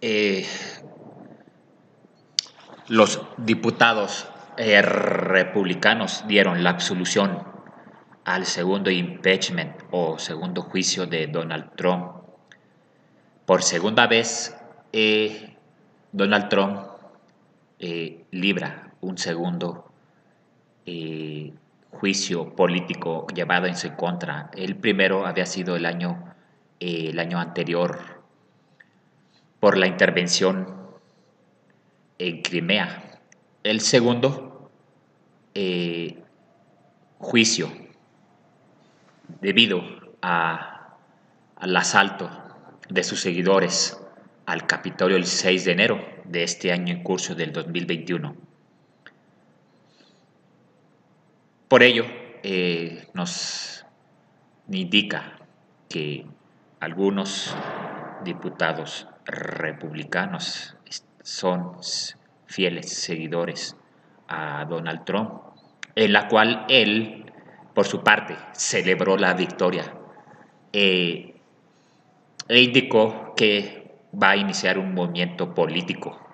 eh, los diputados eh, republicanos dieron la absolución al segundo impeachment o segundo juicio de Donald Trump. Por segunda vez, eh, Donald Trump libra un segundo juicio político llevado en su contra. El primero había sido el año, el año anterior por la intervención en Crimea. El segundo eh, juicio debido al asalto de sus seguidores al Capitolio el 6 de enero de este año en curso del 2021. Por ello, eh, nos indica que algunos diputados republicanos son fieles seguidores a Donald Trump, en la cual él, por su parte, celebró la victoria. Eh, e indicó que va a iniciar un movimiento político